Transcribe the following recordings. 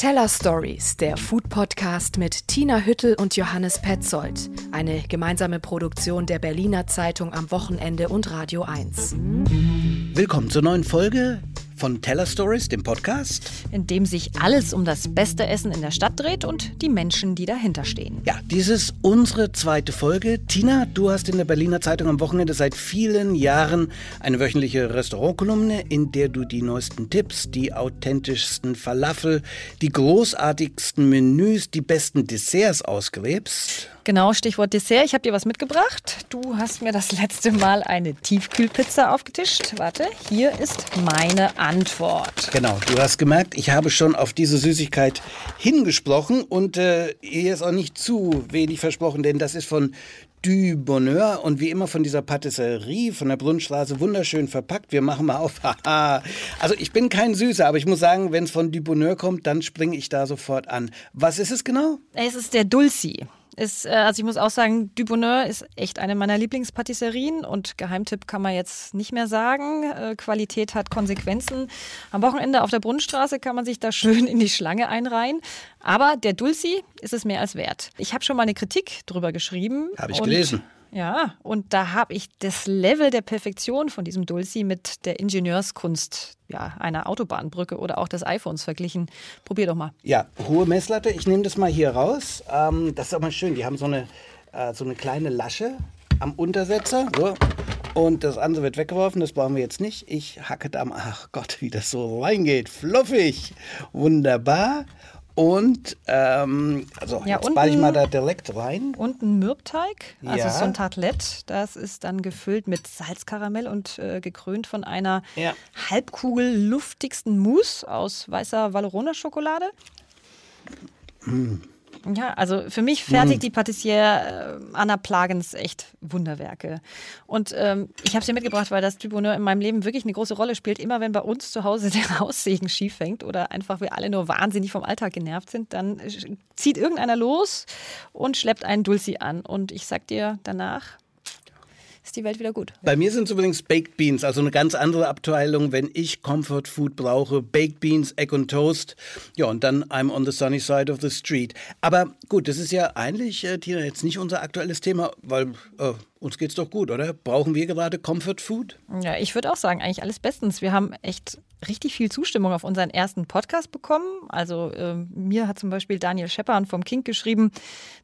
Teller Stories, der Food Podcast mit Tina Hüttel und Johannes Petzold. Eine gemeinsame Produktion der Berliner Zeitung am Wochenende und Radio 1. Willkommen zur neuen Folge von Teller Stories, dem Podcast. In dem sich alles um das beste Essen in der Stadt dreht und die Menschen, die dahinter stehen. Ja, dies ist unsere zweite Folge. Tina, du hast in der Berliner Zeitung am Wochenende seit vielen Jahren eine wöchentliche Restaurantkolumne, in der du die neuesten Tipps, die authentischsten Falafel, die großartigsten Menüs, die besten Desserts ausgräbst. Genau, Stichwort Dessert. Ich habe dir was mitgebracht. Du hast mir das letzte Mal eine Tiefkühlpizza aufgetischt. Warte, hier ist meine Antwort. Genau, du hast gemerkt, ich habe schon auf diese Süßigkeit hingesprochen und äh, hier ist auch nicht zu wenig versprochen, denn das ist von Du Bonheur und wie immer von dieser Patisserie von der Brunnenstraße wunderschön verpackt. Wir machen mal auf. also ich bin kein Süßer, aber ich muss sagen, wenn es von Du Bonheur kommt, dann springe ich da sofort an. Was ist es genau? Es ist der Dulci. Ist, äh, also ich muss auch sagen, Du Bonheur ist echt eine meiner Lieblingspatisserien und Geheimtipp kann man jetzt nicht mehr sagen. Äh, Qualität hat Konsequenzen. Am Wochenende auf der Brunnenstraße kann man sich da schön in die Schlange einreihen. Aber der Dulci ist es mehr als wert. Ich habe schon mal eine Kritik drüber geschrieben. Habe ich gelesen. Ja, und da habe ich das Level der Perfektion von diesem Dulci mit der Ingenieurskunst ja, einer Autobahnbrücke oder auch des iPhones verglichen. Probier doch mal. Ja, hohe Messlatte. Ich nehme das mal hier raus. Ähm, das ist aber schön. Die haben so eine, äh, so eine kleine Lasche am Untersetzer. So. Und das andere wird weggeworfen, das brauchen wir jetzt nicht. Ich hacke da mal, ach Gott, wie das so reingeht. Fluffig. Wunderbar. Und ähm, also ja, jetzt ball ich mal da direkt rein. Und ein Mürbteig, also ja. so ein Tartlett. Das ist dann gefüllt mit Salzkaramell und äh, gekrönt von einer ja. Halbkugel luftigsten Mousse aus weißer Valorona-Schokolade. Mm. Ja, also für mich fertigt mm. die Patissiere äh, Anna Plagens echt Wunderwerke. Und ähm, ich habe sie mitgebracht, weil das Bonheur in meinem Leben wirklich eine große Rolle spielt. Immer wenn bei uns zu Hause der Haussegen schief hängt oder einfach wir alle nur wahnsinnig vom Alltag genervt sind, dann zieht irgendeiner los und schleppt einen Dulci an. Und ich sag dir danach, ist die Welt wieder gut. Bei mir sind es übrigens Baked Beans, also eine ganz andere Abteilung, wenn ich Comfort Food brauche. Baked Beans, Egg und Toast. Ja, und dann I'm on the sunny side of the street. Aber gut, das ist ja eigentlich, äh, Tina, jetzt nicht unser aktuelles Thema, weil äh, uns geht's doch gut, oder? Brauchen wir gerade Comfort Food? Ja, ich würde auch sagen, eigentlich alles bestens. Wir haben echt richtig viel Zustimmung auf unseren ersten Podcast bekommen. Also äh, mir hat zum Beispiel Daniel Scheppern vom Kink geschrieben,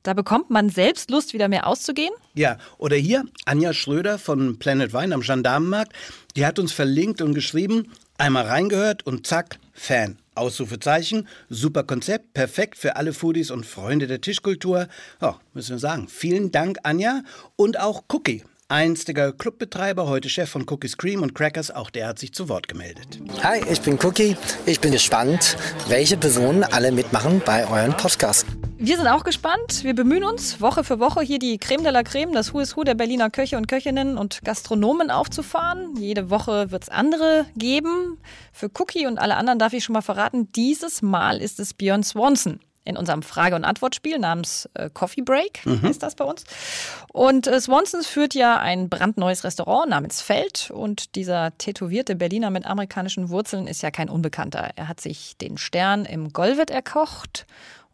da bekommt man selbst Lust, wieder mehr auszugehen. Ja, oder hier Anja Schröder von Planet Wine am Gendarmenmarkt, die hat uns verlinkt und geschrieben, einmal reingehört und zack, Fan. Ausrufezeichen, super Konzept, perfekt für alle Foodies und Freunde der Tischkultur. Ja, müssen wir sagen. Vielen Dank, Anja. Und auch Cookie. Einstiger Clubbetreiber, heute Chef von Cookies Cream und Crackers, auch der hat sich zu Wort gemeldet. Hi, ich bin Cookie. Ich bin gespannt, welche Personen alle mitmachen bei euren Podcast. Wir sind auch gespannt. Wir bemühen uns, Woche für Woche hier die Creme de la Creme, das Who is Who der Berliner Köche und Köchinnen und Gastronomen aufzufahren. Jede Woche wird es andere geben. Für Cookie und alle anderen darf ich schon mal verraten, dieses Mal ist es Björn Swanson in unserem Frage- und Antwortspiel namens äh, Coffee Break, mhm. heißt das bei uns. Und äh, Swansons führt ja ein brandneues Restaurant namens Feld und dieser tätowierte Berliner mit amerikanischen Wurzeln ist ja kein Unbekannter. Er hat sich den Stern im Golvet erkocht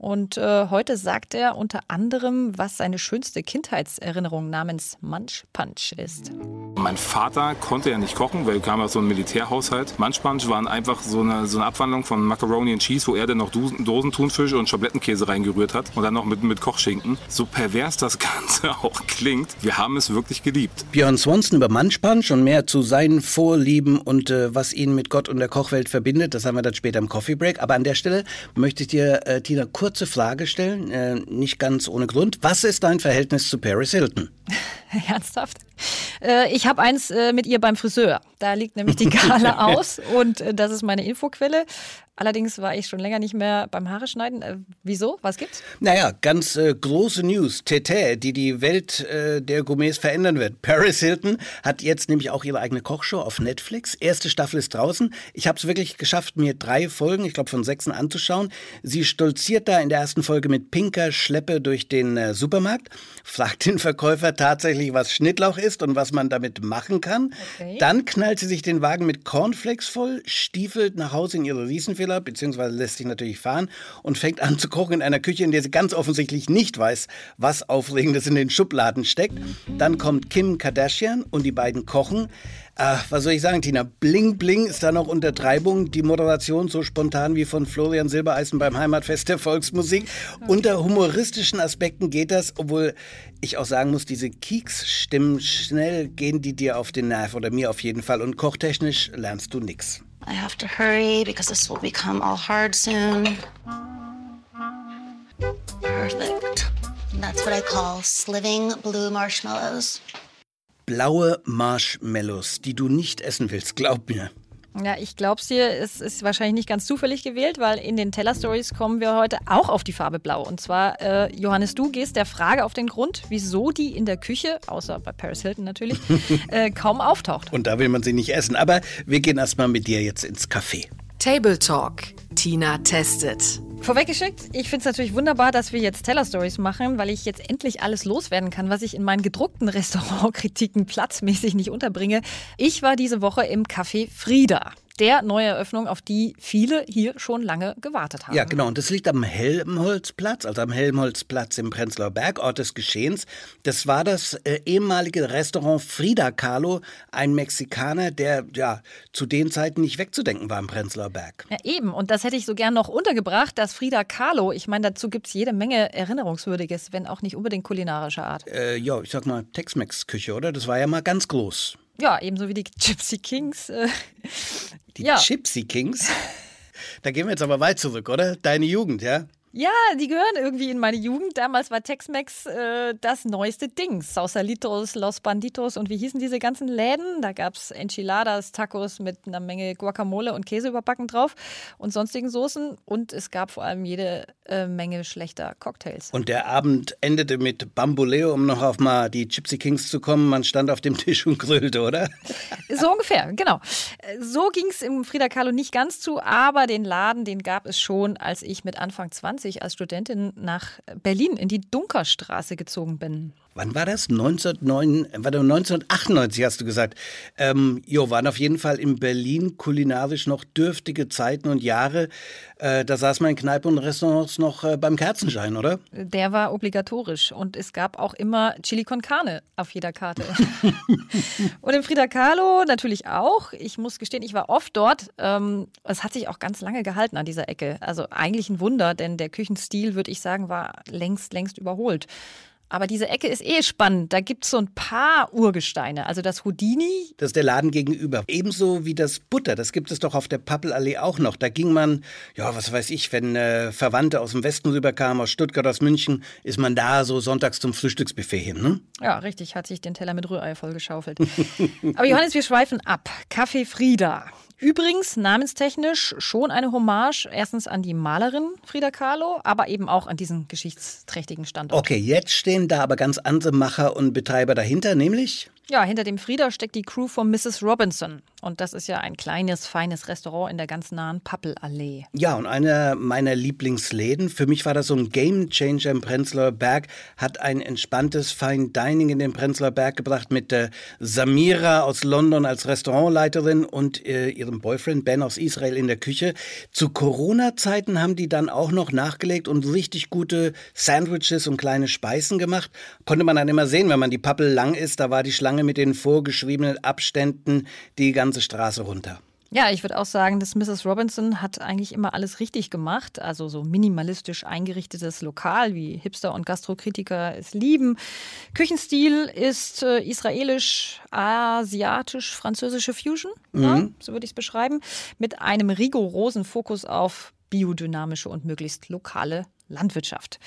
und äh, heute sagt er unter anderem, was seine schönste Kindheitserinnerung namens Munch Punch ist. Mein Vater konnte ja nicht kochen, weil er kam aus so einem Militärhaushalt. Munch Punch waren einfach so eine, so eine Abwandlung von Macaroni and Cheese, wo er dann noch Dosentunfisch und Schablettenkäse reingerührt hat und dann noch mit, mit Kochschinken. So pervers das Ganze auch klingt, wir haben es wirklich geliebt. Björn Swanson über Munch Punch und mehr zu seinen Vorlieben und äh, was ihn mit Gott und der Kochwelt verbindet, das haben wir dann später im Coffee Break. Aber an der Stelle möchte ich dir, äh, Tina, kurz kurze Frage stellen, äh, nicht ganz ohne Grund. Was ist dein Verhältnis zu Paris Hilton? Ernsthaft? Äh, ich habe eins äh, mit ihr beim Friseur. Da liegt nämlich die Gala aus und äh, das ist meine Infoquelle. Allerdings war ich schon länger nicht mehr beim Haare schneiden. Wieso? Was gibt's? Naja, ganz äh, große News. Tete, die die Welt äh, der Gourmets verändern wird. Paris Hilton hat jetzt nämlich auch ihre eigene Kochshow auf Netflix. Erste Staffel ist draußen. Ich habe es wirklich geschafft, mir drei Folgen, ich glaube von sechs anzuschauen. Sie stolziert da in der ersten Folge mit pinker Schleppe durch den äh, Supermarkt, fragt den Verkäufer tatsächlich, was Schnittlauch ist und was man damit machen kann. Okay. Dann knallt knallt sie sich den Wagen mit Cornflakes voll, stiefelt nach Hause in ihre Riesenvilla, beziehungsweise lässt sich natürlich fahren und fängt an zu kochen in einer Küche, in der sie ganz offensichtlich nicht weiß, was Aufregendes in den Schubladen steckt. Dann kommt Kim Kardashian und die beiden kochen. Ach, was soll ich sagen, Tina? Bling Bling ist da noch Untertreibung. Die Moderation so spontan wie von Florian Silbereisen beim Heimatfest der Volksmusik. Unter humoristischen Aspekten geht das, obwohl ich auch sagen muss, diese Kieks-Stimmen, schnell gehen die dir auf den Nerv oder mir auf jeden Fall. Und kochtechnisch lernst du nix. I have to hurry because this will become all hard soon. Perfect. That's what I call sliving blue marshmallows. Blaue Marshmallows, die du nicht essen willst, glaub mir. Ja, ich glaub's dir, es ist wahrscheinlich nicht ganz zufällig gewählt, weil in den Teller Stories kommen wir heute auch auf die Farbe Blau. Und zwar, äh, Johannes, du gehst der Frage auf den Grund, wieso die in der Küche, außer bei Paris Hilton natürlich, äh, kaum auftaucht. Und da will man sie nicht essen. Aber wir gehen erstmal mit dir jetzt ins Café. Table Talk. Tina testet. Vorweggeschickt, ich finde es natürlich wunderbar, dass wir jetzt Teller Stories machen, weil ich jetzt endlich alles loswerden kann, was ich in meinen gedruckten Restaurantkritiken platzmäßig nicht unterbringe. Ich war diese Woche im Café Frieda der Neueröffnung, auf die viele hier schon lange gewartet haben. Ja, genau. Und das liegt am Helmholtzplatz, also am Helmholtzplatz im Prenzlauer Berg, Ort des Geschehens. Das war das äh, ehemalige Restaurant Frida Kahlo, ein Mexikaner, der ja zu den Zeiten nicht wegzudenken war im Prenzlauer Berg. Ja, eben. Und das hätte ich so gern noch untergebracht, dass Frida Kahlo, ich meine, dazu gibt es jede Menge Erinnerungswürdiges, wenn auch nicht unbedingt kulinarischer Art. Äh, ja, ich sag mal Tex-Mex-Küche, oder? Das war ja mal ganz groß. Ja, ebenso wie die Gypsy Kings. Äh, Die Ja. Gypsy Kings? Da gehen wir jetzt aber weit zurück, oder? Deine Jugend, ja? Ja, die gehören irgendwie in meine Jugend. Damals war Tex-Mex äh, das neueste Ding. Sausalitos, Los Banditos und wie hießen diese ganzen Läden? Da gab es Enchiladas, Tacos mit einer Menge Guacamole und Käse überbacken drauf und sonstigen Soßen. Und es gab vor allem jede äh, Menge schlechter Cocktails. Und der Abend endete mit Bamboleo, um noch auf mal die Gypsy Kings zu kommen. Man stand auf dem Tisch und grüllte, oder? So ungefähr, genau. So ging es im Frida Kahlo nicht ganz zu, aber den Laden, den gab es schon, als ich mit Anfang 20 als Studentin nach Berlin in die Dunkerstraße gezogen bin. Wann war das? 1909, warte, 1998 hast du gesagt. Ähm, jo, waren auf jeden Fall in Berlin kulinarisch noch dürftige Zeiten und Jahre. Äh, da saß man in Kneipen und Restaurants noch äh, beim Kerzenschein, oder? Der war obligatorisch und es gab auch immer Chili con Carne auf jeder Karte. und im Frida Kahlo natürlich auch. Ich muss gestehen, ich war oft dort. Ähm, es hat sich auch ganz lange gehalten an dieser Ecke. Also eigentlich ein Wunder, denn der Küchenstil, würde ich sagen, war längst, längst überholt. Aber diese Ecke ist eh spannend. Da gibt es so ein paar Urgesteine. Also das Houdini, Das ist der Laden gegenüber. Ebenso wie das Butter, das gibt es doch auf der Pappelallee auch noch. Da ging man, ja, was weiß ich, wenn äh, Verwandte aus dem Westen rüberkamen, aus Stuttgart, aus München, ist man da so sonntags zum Frühstücksbuffet hin, ne? Ja, richtig, hat sich den Teller mit Rührei vollgeschaufelt. Aber Johannes, wir schweifen ab. Café Frieda. Übrigens namenstechnisch schon eine Hommage erstens an die Malerin Frida Kahlo, aber eben auch an diesen geschichtsträchtigen Standort. Okay, jetzt stehen da aber ganz andere Macher und Betreiber dahinter, nämlich Ja, hinter dem Frieda steckt die Crew von Mrs. Robinson. Und das ist ja ein kleines, feines Restaurant in der ganz nahen Pappelallee. Ja, und einer meiner Lieblingsläden, für mich war das so ein Game Changer im Prenzlauer Berg, hat ein entspanntes Fine Dining in den Prenzlauer Berg gebracht mit der Samira aus London als Restaurantleiterin und äh, ihrem Boyfriend Ben aus Israel in der Küche. Zu Corona-Zeiten haben die dann auch noch nachgelegt und richtig gute Sandwiches und kleine Speisen gemacht. Konnte man dann immer sehen, wenn man die Pappel lang ist, da war die Schlange mit den vorgeschriebenen Abständen die ganze Straße runter. Ja, ich würde auch sagen, dass Mrs. Robinson hat eigentlich immer alles richtig gemacht. Also so minimalistisch eingerichtetes Lokal, wie Hipster und Gastrokritiker es lieben. Küchenstil ist äh, israelisch, asiatisch, französische Fusion, ja, so würde ich es beschreiben, mit einem rigorosen Fokus auf biodynamische und möglichst lokale Landwirtschaft.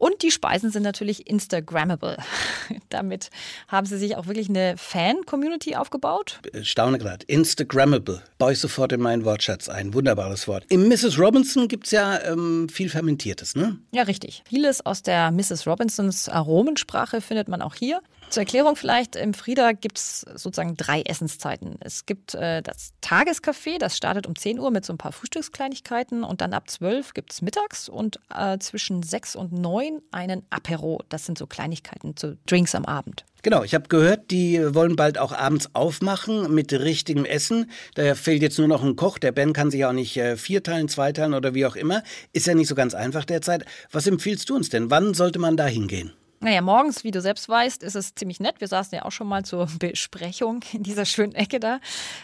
Und die Speisen sind natürlich Instagrammable. Damit haben sie sich auch wirklich eine Fan-Community aufgebaut. Ich staune gerade. Instagrammable. Baue ich sofort in meinen Wortschatz ein. Wunderbares Wort. Im Mrs. Robinson gibt es ja ähm, viel Fermentiertes, ne? Ja, richtig. Vieles aus der Mrs. Robinsons Aromensprache findet man auch hier. Zur Erklärung vielleicht, im Frieda gibt es sozusagen drei Essenszeiten. Es gibt äh, das Tagescafé, das startet um 10 Uhr mit so ein paar Frühstückskleinigkeiten und dann ab 12 gibt es mittags und äh, zwischen 6 und 9 einen Apero. Das sind so Kleinigkeiten, so Drinks am Abend. Genau, ich habe gehört, die wollen bald auch abends aufmachen mit richtigem Essen. Da fehlt jetzt nur noch ein Koch. Der Ben kann sich auch nicht äh, vierteilen, zweiteilen oder wie auch immer. Ist ja nicht so ganz einfach derzeit. Was empfiehlst du uns denn? Wann sollte man da hingehen? Naja, morgens, wie du selbst weißt, ist es ziemlich nett. Wir saßen ja auch schon mal zur Besprechung in dieser schönen Ecke da.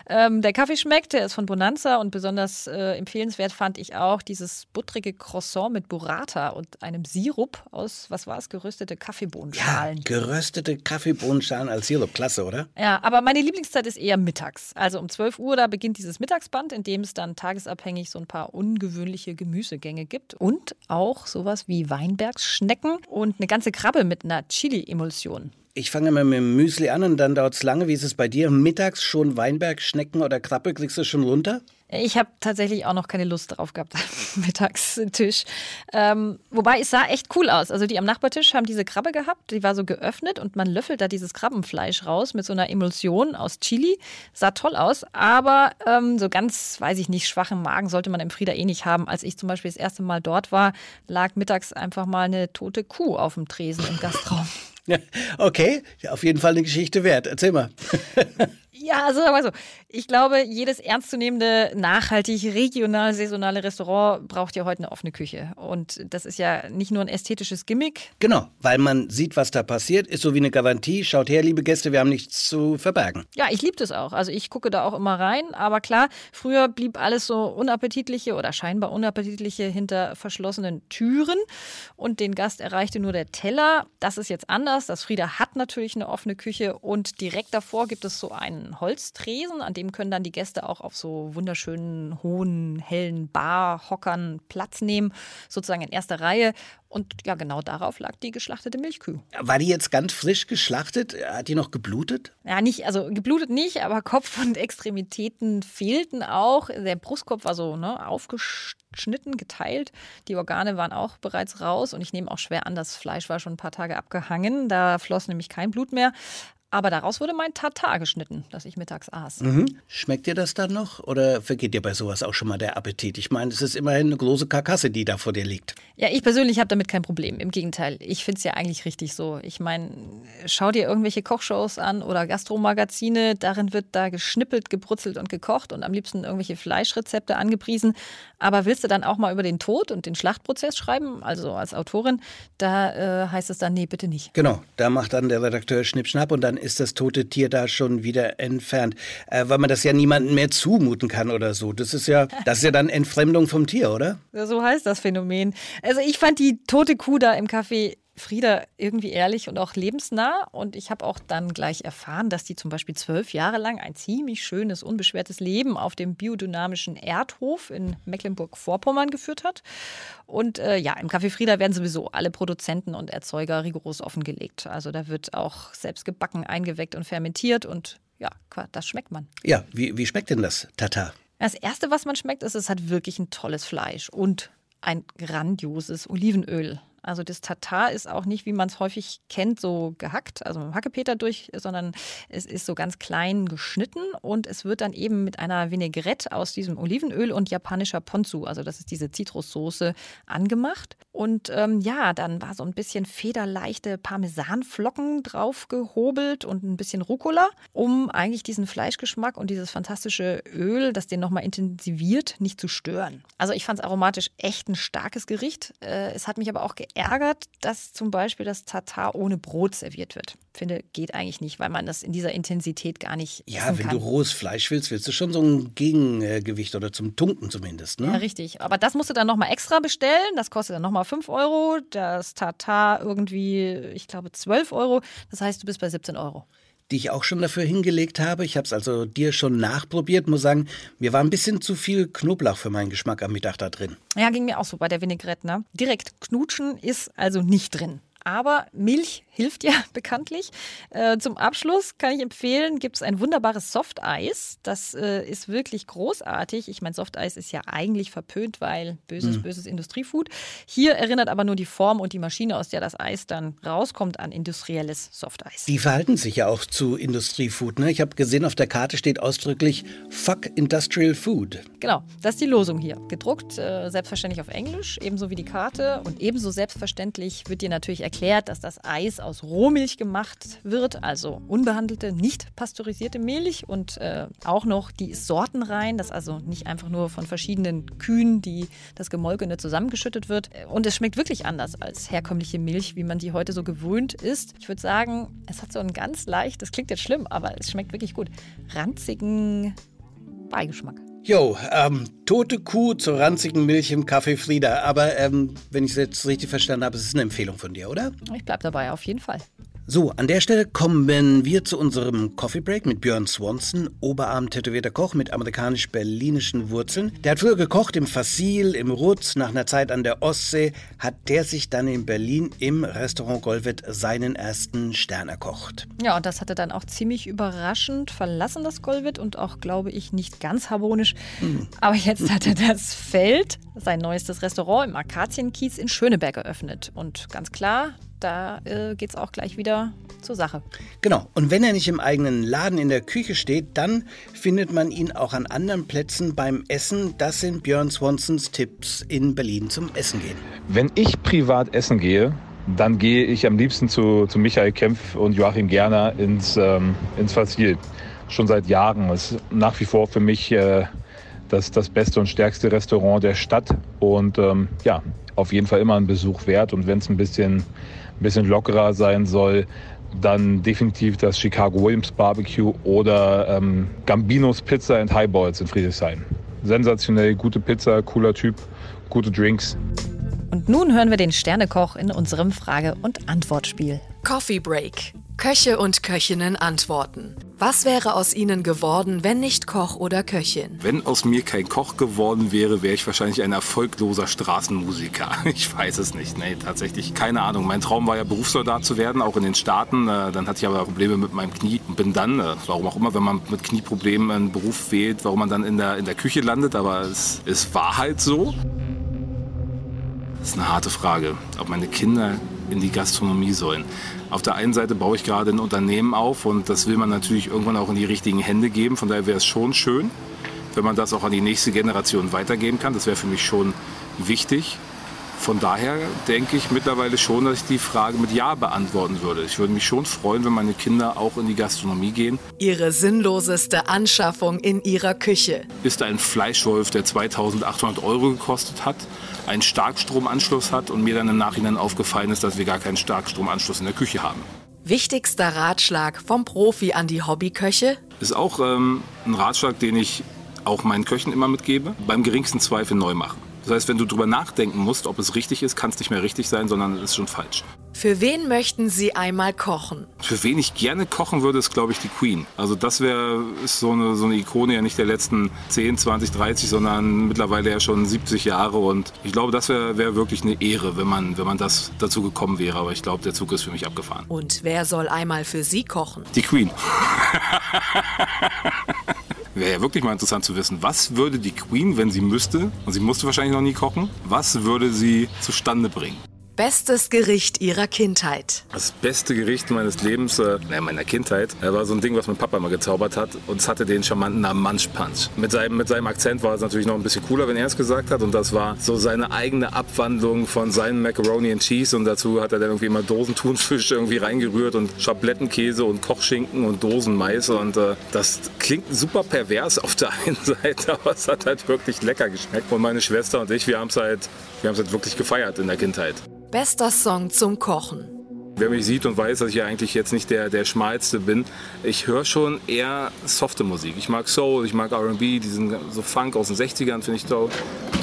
Ähm, der Kaffee schmeckt, der ist von Bonanza und besonders äh, empfehlenswert fand ich auch dieses buttrige Croissant mit Burrata und einem Sirup aus, was war es, geröstete Kaffeebohnenschalen. Ja, geröstete Kaffeebohnenschalen als Sirup, klasse, oder? Ja, aber meine Lieblingszeit ist eher mittags. Also um 12 Uhr, da beginnt dieses Mittagsband, in dem es dann tagesabhängig so ein paar ungewöhnliche Gemüsegänge gibt und auch sowas wie Weinbergsschnecken und eine ganze Krabbe mit einer Chili-Emulsion. Ich fange mal mit dem Müsli an und dann dauert es lange. Wie ist es bei dir? Mittags schon Weinberg, Schnecken oder Krabbe? Kriegst du schon runter? Ich habe tatsächlich auch noch keine Lust drauf gehabt am Mittagstisch. Ähm, wobei es sah echt cool aus. Also die am Nachbartisch haben diese Krabbe gehabt, die war so geöffnet und man löffelt da dieses Krabbenfleisch raus mit so einer Emulsion aus Chili. Sah toll aus, aber ähm, so ganz, weiß ich nicht, schwachen Magen sollte man im Frieda eh nicht haben. Als ich zum Beispiel das erste Mal dort war, lag mittags einfach mal eine tote Kuh auf dem Tresen im Gastraum. Okay, auf jeden Fall eine Geschichte wert. Erzähl mal. Ja, also sagen wir so. Ich glaube, jedes ernstzunehmende, nachhaltig, regional, saisonale Restaurant braucht ja heute eine offene Küche. Und das ist ja nicht nur ein ästhetisches Gimmick. Genau, weil man sieht, was da passiert, ist so wie eine Garantie. Schaut her, liebe Gäste, wir haben nichts zu verbergen. Ja, ich liebe das auch. Also ich gucke da auch immer rein. Aber klar, früher blieb alles so unappetitliche oder scheinbar unappetitliche hinter verschlossenen Türen. Und den Gast erreichte nur der Teller. Das ist jetzt anders. Das Frieda hat natürlich eine offene Küche. Und direkt davor gibt es so einen Holztresen, an dem können dann die Gäste auch auf so wunderschönen, hohen, hellen Barhockern Platz nehmen, sozusagen in erster Reihe. Und ja, genau darauf lag die geschlachtete Milchkuh. War die jetzt ganz frisch geschlachtet? Hat die noch geblutet? Ja, nicht, also geblutet nicht, aber Kopf und Extremitäten fehlten auch. Der Brustkopf war so ne, aufgeschnitten, geteilt. Die Organe waren auch bereits raus und ich nehme auch schwer an, das Fleisch war schon ein paar Tage abgehangen. Da floss nämlich kein Blut mehr. Aber daraus wurde mein Tatar geschnitten, das ich mittags aß. Mhm. Schmeckt dir das dann noch oder vergeht dir bei sowas auch schon mal der Appetit? Ich meine, es ist immerhin eine große Karkasse, die da vor dir liegt. Ja, ich persönlich habe damit kein Problem. Im Gegenteil, ich finde es ja eigentlich richtig so. Ich meine, schau dir irgendwelche Kochshows an oder Gastromagazine, darin wird da geschnippelt, gebrutzelt und gekocht und am liebsten irgendwelche Fleischrezepte angepriesen. Aber willst du dann auch mal über den Tod und den Schlachtprozess schreiben, also als Autorin, da äh, heißt es dann, nee, bitte nicht. Genau, da macht dann der Redakteur Schnippschnapp und dann dann ist das tote Tier da schon wieder entfernt. Äh, weil man das ja niemandem mehr zumuten kann oder so. Das ist ja, das ist ja dann Entfremdung vom Tier, oder? Ja, so heißt das Phänomen. Also ich fand die tote Kuh da im Café Frieda irgendwie ehrlich und auch lebensnah. Und ich habe auch dann gleich erfahren, dass die zum Beispiel zwölf Jahre lang ein ziemlich schönes, unbeschwertes Leben auf dem biodynamischen Erdhof in Mecklenburg-Vorpommern geführt hat. Und äh, ja, im Café Frieda werden sowieso alle Produzenten und Erzeuger rigoros offengelegt. Also da wird auch selbst gebacken, eingeweckt und fermentiert. Und ja, das schmeckt man. Ja, wie, wie schmeckt denn das Tata? Das Erste, was man schmeckt, ist, es hat wirklich ein tolles Fleisch und ein grandioses Olivenöl. Also das Tatar ist auch nicht, wie man es häufig kennt, so gehackt, also mit dem Hackepeter durch, sondern es ist so ganz klein geschnitten und es wird dann eben mit einer Vinaigrette aus diesem Olivenöl und japanischer Ponzu, also das ist diese Zitrussoße, angemacht. Und ähm, ja, dann war so ein bisschen federleichte Parmesanflocken drauf gehobelt und ein bisschen Rucola, um eigentlich diesen Fleischgeschmack und dieses fantastische Öl, das den nochmal intensiviert, nicht zu stören. Also ich fand es aromatisch echt ein starkes Gericht. Äh, es hat mich aber auch ärgert, dass zum Beispiel das Tatar ohne Brot serviert wird. Finde, geht eigentlich nicht, weil man das in dieser Intensität gar nicht. Ja, wenn kann. du rohes Fleisch willst, willst du schon so ein Gegengewicht oder zum Tunken zumindest. Ne? Ja, richtig. Aber das musst du dann nochmal extra bestellen. Das kostet dann nochmal 5 Euro. Das Tatar irgendwie, ich glaube, 12 Euro. Das heißt, du bist bei 17 Euro die ich auch schon dafür hingelegt habe. Ich habe es also dir schon nachprobiert. Muss sagen, mir war ein bisschen zu viel Knoblauch für meinen Geschmack am Mittag da drin. Ja, ging mir auch so bei der Vinaigrette. Ne? Direkt knutschen ist also nicht drin. Aber Milch hilft ja bekanntlich. Äh, zum Abschluss kann ich empfehlen, gibt es ein wunderbares Softeis. Das äh, ist wirklich großartig. Ich meine, Softeis ist ja eigentlich verpönt, weil böses, mhm. böses Industriefood. Hier erinnert aber nur die Form und die Maschine, aus der das Eis dann rauskommt, an industrielles Softeis. Die verhalten sich ja auch zu Industriefood. Ne? Ich habe gesehen, auf der Karte steht ausdrücklich Fuck Industrial Food. Genau, das ist die Losung hier. Gedruckt, äh, selbstverständlich auf Englisch, ebenso wie die Karte. Und ebenso selbstverständlich wird dir natürlich erklärt, erklärt, dass das Eis aus Rohmilch gemacht wird, also unbehandelte, nicht pasteurisierte Milch und äh, auch noch die Sorten rein, dass also nicht einfach nur von verschiedenen Kühen, die das Gemolkene zusammengeschüttet wird. Und es schmeckt wirklich anders als herkömmliche Milch, wie man die heute so gewöhnt ist. Ich würde sagen, es hat so einen ganz leicht, das klingt jetzt schlimm, aber es schmeckt wirklich gut, ranzigen Beigeschmack. Jo, ähm, tote Kuh zur ranzigen Milch im Café Frieda. Aber ähm, wenn ich es jetzt richtig verstanden habe, ist es eine Empfehlung von dir, oder? Ich bleib dabei, auf jeden Fall. So, an der Stelle kommen wir zu unserem Coffee Break mit Björn Swanson, Oberarm-tätowierter Koch mit amerikanisch-berlinischen Wurzeln. Der hat früher gekocht im Fassil, im Rutz, nach einer Zeit an der Ostsee hat der sich dann in Berlin im Restaurant Golvet seinen ersten Stern erkocht. Ja, und das hatte dann auch ziemlich überraschend verlassen, das Golvet, und auch, glaube ich, nicht ganz harmonisch. Mhm. Aber jetzt hat er das Feld, sein neuestes Restaurant im Akazienkiez in Schöneberg eröffnet. Und ganz klar, da äh, geht es auch gleich wieder zur Sache. Genau. Und wenn er nicht im eigenen Laden in der Küche steht, dann findet man ihn auch an anderen Plätzen beim Essen. Das sind Björn Swansons Tipps in Berlin zum Essen gehen. Wenn ich privat essen gehe, dann gehe ich am liebsten zu, zu Michael Kempf und Joachim Gerner ins, ähm, ins Fazil. Schon seit Jahren. Das ist nach wie vor für mich äh, das, das beste und stärkste Restaurant der Stadt. Und ähm, ja, auf jeden Fall immer ein Besuch wert. Und wenn es ein bisschen ein bisschen lockerer sein soll, dann definitiv das Chicago Williams Barbecue oder ähm, Gambinos Pizza and Highballs in Friedrichshain. Sensationell, gute Pizza, cooler Typ, gute Drinks. Und nun hören wir den Sternekoch in unserem Frage- und Antwortspiel. Coffee Break. Köche und Köchinnen antworten. Was wäre aus Ihnen geworden, wenn nicht Koch oder Köchin? Wenn aus mir kein Koch geworden wäre, wäre ich wahrscheinlich ein erfolgloser Straßenmusiker. Ich weiß es nicht. Nee, tatsächlich keine Ahnung. Mein Traum war ja Berufssoldat zu werden, auch in den Staaten. Äh, dann hatte ich aber Probleme mit meinem Knie und bin dann, äh, warum auch immer, wenn man mit Knieproblemen einen Beruf wählt, warum man dann in der, in der Küche landet. Aber es, es war halt so. Das ist eine harte Frage, ob meine Kinder in die Gastronomie sollen. Auf der einen Seite baue ich gerade ein Unternehmen auf und das will man natürlich irgendwann auch in die richtigen Hände geben. Von daher wäre es schon schön, wenn man das auch an die nächste Generation weitergeben kann. Das wäre für mich schon wichtig. Von daher denke ich mittlerweile schon, dass ich die Frage mit Ja beantworten würde. Ich würde mich schon freuen, wenn meine Kinder auch in die Gastronomie gehen. Ihre sinnloseste Anschaffung in ihrer Küche. Ist ein Fleischwolf, der 2800 Euro gekostet hat, einen Starkstromanschluss hat und mir dann im Nachhinein aufgefallen ist, dass wir gar keinen Starkstromanschluss in der Küche haben. Wichtigster Ratschlag vom Profi an die Hobbyköche? Ist auch ähm, ein Ratschlag, den ich auch meinen Köchen immer mitgebe. Beim geringsten Zweifel neu machen. Das heißt, wenn du darüber nachdenken musst, ob es richtig ist, kann es nicht mehr richtig sein, sondern es ist schon falsch. Für wen möchten Sie einmal kochen? Für wen ich gerne kochen würde, ist, glaube ich, die Queen. Also das wäre so eine, so eine Ikone ja nicht der letzten 10, 20, 30, sondern mittlerweile ja schon 70 Jahre. Und ich glaube, das wäre wär wirklich eine Ehre, wenn man, wenn man das dazu gekommen wäre. Aber ich glaube, der Zug ist für mich abgefahren. Und wer soll einmal für Sie kochen? Die Queen. Wäre ja wirklich mal interessant zu wissen, was würde die Queen, wenn sie müsste, und sie musste wahrscheinlich noch nie kochen, was würde sie zustande bringen? Bestes Gericht Ihrer Kindheit? Das beste Gericht meines Lebens, äh, meiner Kindheit, äh, war so ein Ding, was mein Papa mal gezaubert hat. Und es hatte den charmanten Namen Munch Punch. Mit seinem, mit seinem Akzent war es natürlich noch ein bisschen cooler, wenn er es gesagt hat. Und das war so seine eigene Abwandlung von seinem Macaroni and Cheese. Und dazu hat er dann irgendwie immer Dosentunfisch irgendwie reingerührt und Schablettenkäse und Kochschinken und Dosenmais. Und äh, das klingt super pervers auf der einen Seite, aber es hat halt wirklich lecker geschmeckt. Und meine Schwester und ich, wir haben es halt, wir haben es halt wirklich gefeiert in der Kindheit. Bester Song zum Kochen. Wer mich sieht und weiß, dass ich ja eigentlich jetzt nicht der, der Schmalste bin, ich höre schon eher softe Musik. Ich mag Soul, ich mag R&B, diesen so Funk aus den 60ern finde ich toll,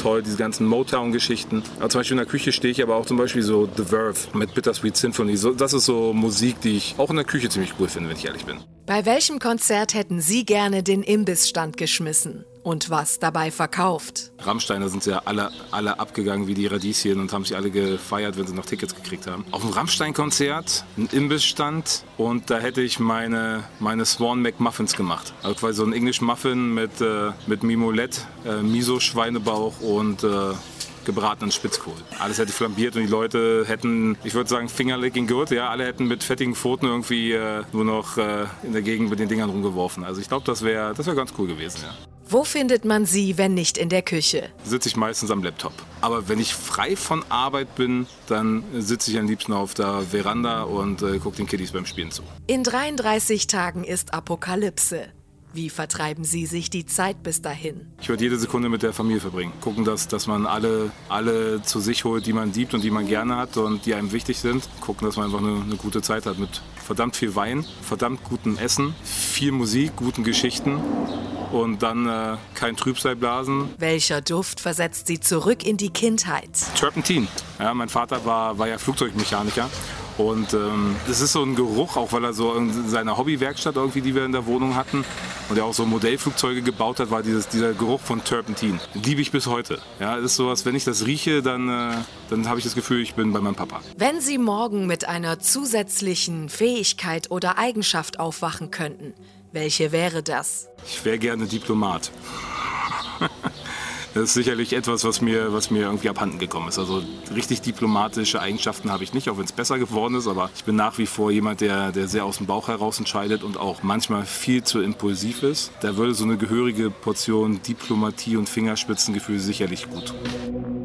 toll diese ganzen Motown-Geschichten. zum Beispiel in der Küche stehe ich aber auch zum Beispiel so The Verve mit Bittersweet Symphony. So, das ist so Musik, die ich auch in der Küche ziemlich cool finde, wenn ich ehrlich bin. Bei welchem Konzert hätten Sie gerne den Imbissstand geschmissen? Und was dabei verkauft. Rammsteiner sind ja alle, alle abgegangen wie die Radieschen und haben sich alle gefeiert, wenn sie noch Tickets gekriegt haben. Auf dem Rammstein-Konzert ein Imbissstand und da hätte ich meine, meine Swan McMuffins gemacht. Also quasi so ein English Muffin mit, äh, mit Mimolette, äh, Miso-Schweinebauch und äh, gebratenen Spitzkohl. Alles hätte flambiert und die Leute hätten, ich würde sagen, Fingerlicking good. Ja, alle hätten mit fettigen Pfoten irgendwie äh, nur noch äh, in der Gegend mit den Dingern rumgeworfen. Also ich glaube, das wäre das wär ganz cool gewesen. Ja. Wo findet man sie, wenn nicht in der Küche? Sitze ich meistens am Laptop. Aber wenn ich frei von Arbeit bin, dann sitze ich am liebsten auf der Veranda und äh, gucke den Kiddies beim Spielen zu. In 33 Tagen ist Apokalypse. Wie vertreiben Sie sich die Zeit bis dahin? Ich würde jede Sekunde mit der Familie verbringen. Gucken, dass, dass man alle, alle zu sich holt, die man liebt und die man gerne hat und die einem wichtig sind. Gucken, dass man einfach eine, eine gute Zeit hat mit verdammt viel Wein, verdammt gutem Essen, viel Musik, guten Geschichten und dann äh, kein Trübsal blasen. Welcher Duft versetzt Sie zurück in die Kindheit? Turpentine. Ja, mein Vater war, war ja Flugzeugmechaniker und ähm, das ist so ein Geruch, auch weil er so in seiner Hobbywerkstatt irgendwie, die wir in der Wohnung hatten und er auch so Modellflugzeuge gebaut hat, war dieses, dieser Geruch von Turpentine. Liebe ich bis heute. Ja, ist sowas, wenn ich das rieche, dann, äh, dann habe ich das Gefühl, ich bin bei meinem Papa. Wenn Sie morgen mit einer zusätzlichen Fähigkeit oder Eigenschaft aufwachen könnten, welche wäre das? Ich wäre gerne Diplomat. Das ist sicherlich etwas, was mir, was mir irgendwie abhanden gekommen ist. Also richtig diplomatische Eigenschaften habe ich nicht, auch wenn es besser geworden ist. Aber ich bin nach wie vor jemand, der, der sehr aus dem Bauch heraus entscheidet und auch manchmal viel zu impulsiv ist. Da würde so eine gehörige Portion Diplomatie und Fingerspitzengefühl sicherlich gut tun.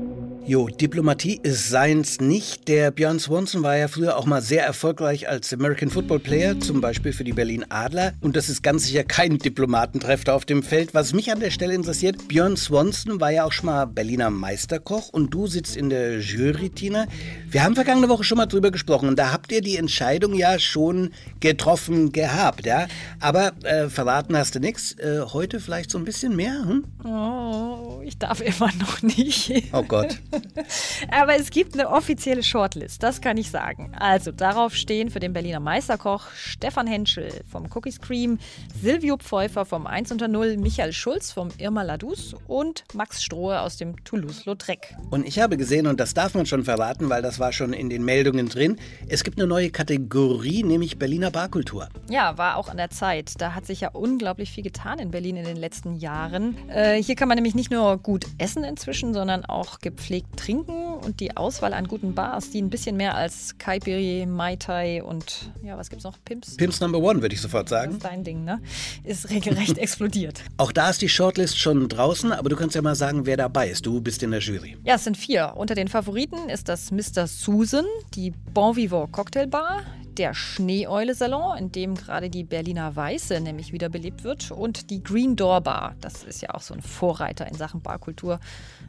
Jo, Diplomatie ist seins nicht. Der Björn Swanson war ja früher auch mal sehr erfolgreich als American Football Player, zum Beispiel für die Berlin Adler. Und das ist ganz sicher kein Diplomatentreffer auf dem Feld. Was mich an der Stelle interessiert, Björn Swanson war ja auch schon mal Berliner Meisterkoch und du sitzt in der Jury, Tina. Wir haben vergangene Woche schon mal drüber gesprochen und da habt ihr die Entscheidung ja schon getroffen gehabt, ja. Aber äh, verraten hast du nichts. Äh, heute vielleicht so ein bisschen mehr, hm? Oh, ich darf immer noch nicht. Oh Gott. Aber es gibt eine offizielle Shortlist, das kann ich sagen. Also darauf stehen für den Berliner Meisterkoch Stefan Henschel vom Cookies Cream, Silvio Pfeuffer vom 1 unter 0, Michael Schulz vom Irma Ladus und Max Strohe aus dem Toulouse-Lautrec. Und ich habe gesehen, und das darf man schon verraten, weil das war schon in den Meldungen drin, es gibt eine neue Kategorie, nämlich Berliner Barkultur. Ja, war auch an der Zeit. Da hat sich ja unglaublich viel getan in Berlin in den letzten Jahren. Äh, hier kann man nämlich nicht nur gut essen inzwischen, sondern auch gepflegt trinken und die Auswahl an guten Bars, die ein bisschen mehr als Kaipiri, Mai Tai und ja, was gibt's noch? Pimps? Pimps Number One, würde ich sofort sagen. Das ist dein Ding, ne? Ist regelrecht explodiert. Auch da ist die Shortlist schon draußen, aber du kannst ja mal sagen, wer dabei ist. Du bist in der Jury. Ja, es sind vier. Unter den Favoriten ist das Mr. Susan, die Bon Vivant Cocktailbar, der Schneeeule-Salon, in dem gerade die Berliner Weiße nämlich wiederbelebt wird, und die Green Door Bar. Das ist ja auch so ein Vorreiter in Sachen Barkultur.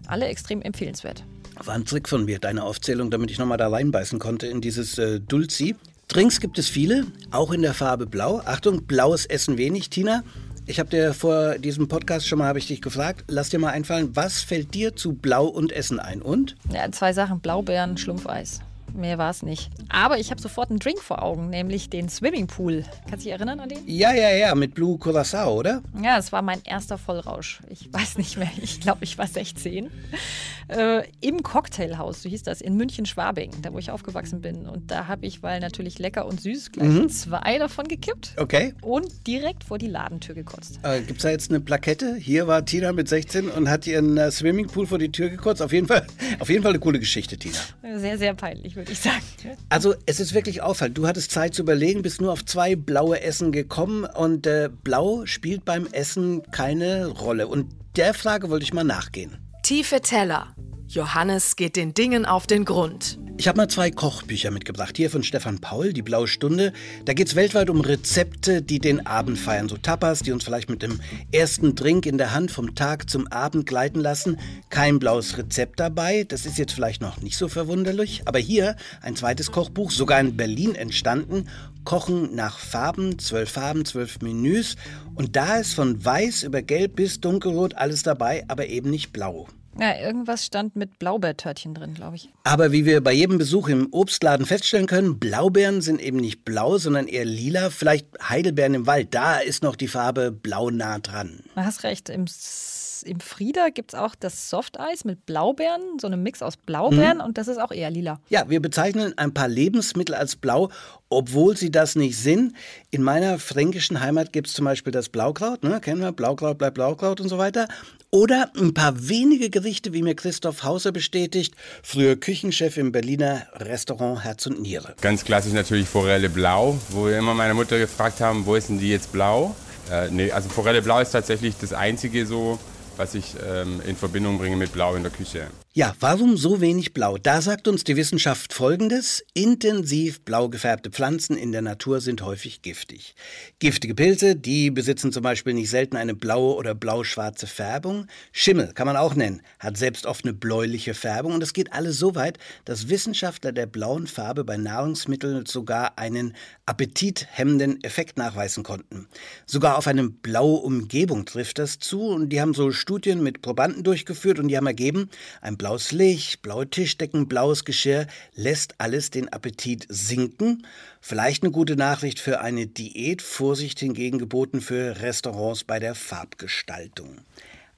Alle extrem empfehlenswert. War ein Trick von mir, deine Aufzählung, damit ich nochmal da reinbeißen konnte in dieses äh, Dulci. Drinks gibt es viele, auch in der Farbe Blau. Achtung, blaues Essen wenig. Tina, ich habe dir vor diesem Podcast schon mal habe ich dich gefragt, lass dir mal einfallen, was fällt dir zu Blau und Essen ein? Und? Ja, zwei Sachen, Blaubeeren, Schlumpfeis. Mehr war es nicht. Aber ich habe sofort einen Drink vor Augen, nämlich den Swimmingpool. Kannst du dich erinnern an den? Ja, ja, ja, mit Blue Curacao, oder? Ja, es war mein erster Vollrausch. Ich weiß nicht mehr, ich glaube, ich war 16. Äh, Im Cocktailhaus, so hieß das, in München-Schwabing, da wo ich aufgewachsen bin. Und da habe ich, weil natürlich lecker und süß, gleich mhm. zwei davon gekippt. Okay. Und direkt vor die Ladentür gekotzt. Äh, Gibt es da jetzt eine Plakette? Hier war Tina mit 16 und hat ihren äh, Swimmingpool vor die Tür gekotzt. Auf jeden Fall, auf jeden Fall eine coole Geschichte, Tina. Sehr, sehr peinlich, würde ich sagen. Also es ist wirklich auffallend. Du hattest Zeit zu überlegen, bist nur auf zwei blaue Essen gekommen und äh, Blau spielt beim Essen keine Rolle. Und der Frage wollte ich mal nachgehen. Tiefe Teller. Johannes geht den Dingen auf den Grund. Ich habe mal zwei Kochbücher mitgebracht. Hier von Stefan Paul, Die Blaue Stunde. Da geht es weltweit um Rezepte, die den Abend feiern. So Tapas, die uns vielleicht mit dem ersten Drink in der Hand vom Tag zum Abend gleiten lassen. Kein blaues Rezept dabei. Das ist jetzt vielleicht noch nicht so verwunderlich. Aber hier ein zweites Kochbuch, sogar in Berlin entstanden. Kochen nach Farben, zwölf Farben, zwölf Menüs. Und da ist von weiß über gelb bis dunkelrot alles dabei, aber eben nicht blau. Ja, irgendwas stand mit Blaubeertörtchen drin, glaube ich. Aber wie wir bei jedem Besuch im Obstladen feststellen können, Blaubeeren sind eben nicht blau, sondern eher lila. Vielleicht Heidelbeeren im Wald, da ist noch die Farbe blau nah dran. Du hast recht, im im Frieder gibt es auch das Softeis mit Blaubeeren, so eine Mix aus Blaubeeren mhm. und das ist auch eher lila. Ja, wir bezeichnen ein paar Lebensmittel als blau, obwohl sie das nicht sind. In meiner fränkischen Heimat gibt es zum Beispiel das Blaukraut, ne? kennen wir, Blaukraut bleibt Blaukraut und so weiter. Oder ein paar wenige Gerichte, wie mir Christoph Hauser bestätigt, früher Küchenchef im Berliner Restaurant Herz und Niere. Ganz klassisch natürlich Forelle blau, wo wir immer meine Mutter gefragt haben, wo ist denn die jetzt blau? Äh, nee, also Forelle Blau ist tatsächlich das einzige so, was ich ähm, in Verbindung bringe mit Blau in der Küche. Ja, warum so wenig Blau? Da sagt uns die Wissenschaft Folgendes. Intensiv blau gefärbte Pflanzen in der Natur sind häufig giftig. Giftige Pilze, die besitzen zum Beispiel nicht selten eine blaue oder blau-schwarze Färbung. Schimmel kann man auch nennen, hat selbst oft eine bläuliche Färbung. Und es geht alles so weit, dass Wissenschaftler der blauen Farbe bei Nahrungsmitteln sogar einen appetithemmenden Effekt nachweisen konnten. Sogar auf eine blaue Umgebung trifft das zu. Und die haben so Studien mit Probanden durchgeführt und die haben ergeben, ein blaues Licht, blaue Tischdecken, blaues Geschirr lässt alles den Appetit sinken. Vielleicht eine gute Nachricht für eine Diät, Vorsicht hingegen geboten für Restaurants bei der Farbgestaltung.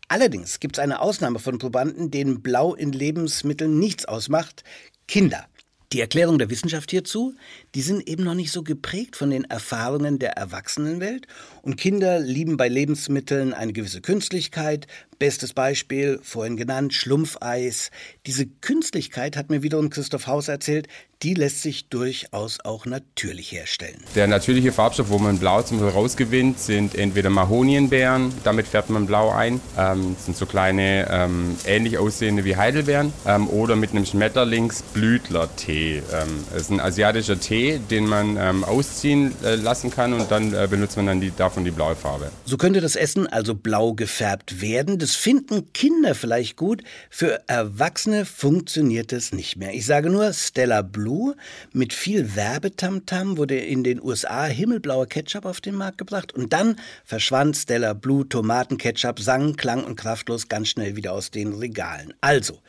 Allerdings gibt es eine Ausnahme von Probanden, denen Blau in Lebensmitteln nichts ausmacht, Kinder. Die Erklärung der Wissenschaft hierzu, die sind eben noch nicht so geprägt von den Erfahrungen der Erwachsenenwelt und Kinder lieben bei Lebensmitteln eine gewisse Künstlichkeit. Bestes Beispiel, vorhin genannt, Schlumpfeis. Diese Künstlichkeit, hat mir wiederum Christoph Haus erzählt, die lässt sich durchaus auch natürlich herstellen. Der natürliche Farbstoff, wo man Blau zum Beispiel rausgewinnt, sind entweder Mahonienbeeren, damit färbt man Blau ein. Ähm, das sind so kleine, ähm, ähnlich aussehende wie Heidelbeeren. Ähm, oder mit einem Schmetterlingsblütlertee. Ähm, das ist ein asiatischer Tee, den man ähm, ausziehen äh, lassen kann und dann äh, benutzt man dann die, davon die blaue Farbe. So könnte das Essen also blau gefärbt werden. Das finden Kinder vielleicht gut. Für Erwachsene funktioniert es nicht mehr. Ich sage nur Stella Blue Blue. Mit viel Werbetamtam wurde in den USA himmelblauer Ketchup auf den Markt gebracht und dann verschwand Stella Blue Tomatenketchup sang, klang und kraftlos ganz schnell wieder aus den Regalen. Also,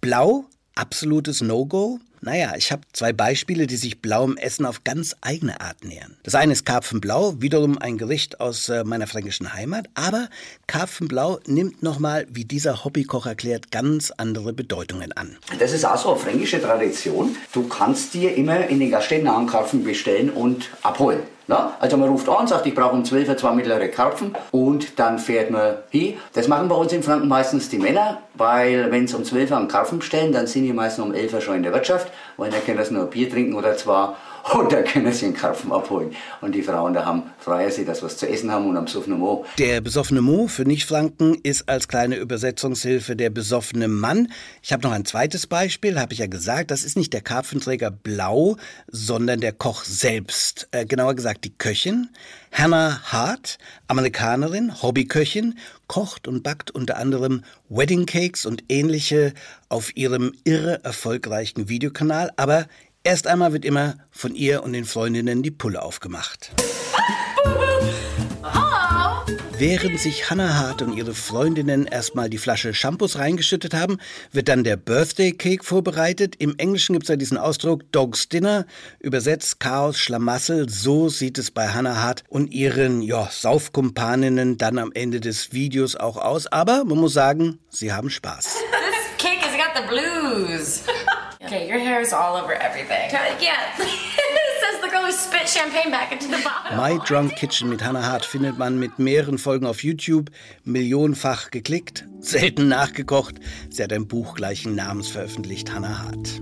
blau, absolutes No-Go. Naja, ich habe zwei Beispiele, die sich blauem Essen auf ganz eigene Art nähern. Das eine ist Karpfenblau, wiederum ein Gericht aus äh, meiner fränkischen Heimat, aber Karpfenblau nimmt nochmal, wie dieser Hobbykoch erklärt, ganz andere Bedeutungen an. Das ist auch so eine fränkische Tradition. Du kannst dir immer in den Gaststätten einen Karpfen bestellen und abholen. Na? Also man ruft an, sagt, ich brauche um 12 Uhr zwei mittlere Karpfen und dann fährt man hin. Das machen bei uns in Franken meistens die Männer, weil wenn sie um 12 Uhr einen Karpfen bestellen, dann sind die meistens um 11 Uhr schon in der Wirtschaft, weil dann können sie nur Bier trinken oder zwar und dann können sie einen Karpfen abholen. Und die Frauen da haben freuen sich, dass sie was zu essen haben und am besoffene Mo. Der besoffene Mo für Nicht-Franken ist als kleine Übersetzungshilfe der besoffene Mann. Ich habe noch ein zweites Beispiel, habe ich ja gesagt. Das ist nicht der Karpfenträger Blau, sondern der Koch selbst. Äh, genauer gesagt die Köchin. Hannah Hart, Amerikanerin, Hobbyköchin, kocht und backt unter anderem Wedding Cakes und ähnliche auf ihrem irre erfolgreichen Videokanal, aber Erst einmal wird immer von ihr und den Freundinnen die Pulle aufgemacht. Während sich Hannah Hart und ihre Freundinnen erstmal die Flasche Shampoos reingeschüttet haben, wird dann der Birthday Cake vorbereitet. Im Englischen gibt es ja diesen Ausdruck Dog's Dinner, übersetzt Chaos, Schlamassel. So sieht es bei Hannah Hart und ihren ja, Saufkumpaninnen dann am Ende des Videos auch aus. Aber man muss sagen, sie haben Spaß. This cake has got the blues. Okay, your hair is all over everything. Yeah. says the girl who spit champagne back into the bottle. My Drunk Kitchen mit Hannah Hart findet man mit mehreren Folgen auf YouTube, millionenfach geklickt, selten nachgekocht. Sie hat ein Buch gleichen Namens veröffentlicht, Hannah Hart.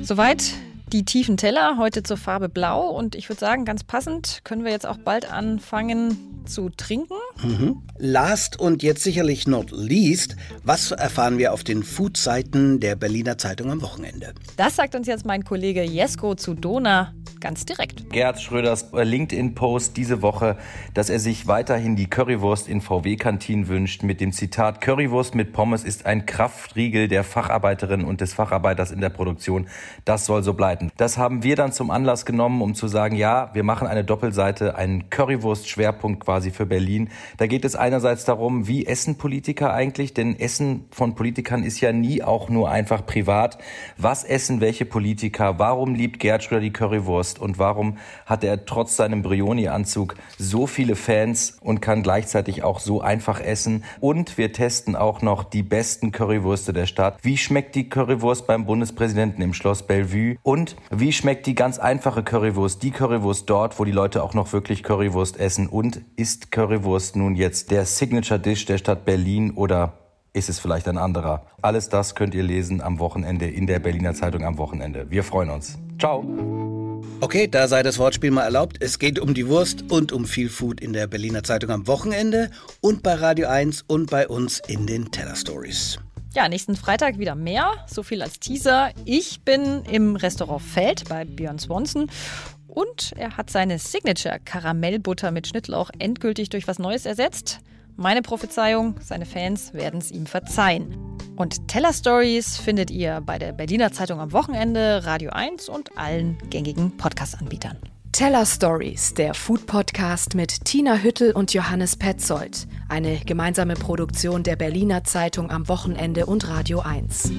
Soweit die tiefen Teller, heute zur Farbe Blau. Und ich würde sagen, ganz passend können wir jetzt auch bald anfangen, zu trinken. Mhm. Last und jetzt sicherlich not least, was erfahren wir auf den Food-Seiten der Berliner Zeitung am Wochenende? Das sagt uns jetzt mein Kollege Jesko zu Dona ganz direkt. Gerhard Schröders LinkedIn-Post diese Woche, dass er sich weiterhin die Currywurst in VW-Kantinen wünscht, mit dem Zitat Currywurst mit Pommes ist ein Kraftriegel der Facharbeiterin und des Facharbeiters in der Produktion. Das soll so bleiben. Das haben wir dann zum Anlass genommen, um zu sagen, ja, wir machen eine Doppelseite, einen Currywurst-Schwerpunkt quasi quasi für Berlin. Da geht es einerseits darum, wie essen Politiker eigentlich, denn Essen von Politikern ist ja nie auch nur einfach privat. Was essen welche Politiker? Warum liebt Gerd Schröder die Currywurst? Und warum hat er trotz seinem Brioni-Anzug so viele Fans und kann gleichzeitig auch so einfach essen? Und wir testen auch noch die besten Currywürste der Stadt. Wie schmeckt die Currywurst beim Bundespräsidenten im Schloss Bellevue? Und wie schmeckt die ganz einfache Currywurst, die Currywurst dort, wo die Leute auch noch wirklich Currywurst essen? Und ist ist Currywurst nun jetzt der Signature Dish der Stadt Berlin oder ist es vielleicht ein anderer? Alles das könnt ihr lesen am Wochenende in der Berliner Zeitung am Wochenende. Wir freuen uns. Ciao. Okay, da sei das Wortspiel mal erlaubt. Es geht um die Wurst und um viel Food in der Berliner Zeitung am Wochenende und bei Radio 1 und bei uns in den Teller Stories. Ja, nächsten Freitag wieder mehr. So viel als Teaser. Ich bin im Restaurant Feld bei Björn Swanson und er hat seine Signature Karamellbutter mit Schnittlauch endgültig durch was Neues ersetzt. Meine Prophezeiung, seine Fans werden es ihm verzeihen. Und Teller Stories findet ihr bei der Berliner Zeitung am Wochenende, Radio 1 und allen gängigen Podcast-Anbietern. Teller Stories, der Food Podcast mit Tina Hüttel und Johannes Petzold. Eine gemeinsame Produktion der Berliner Zeitung am Wochenende und Radio 1.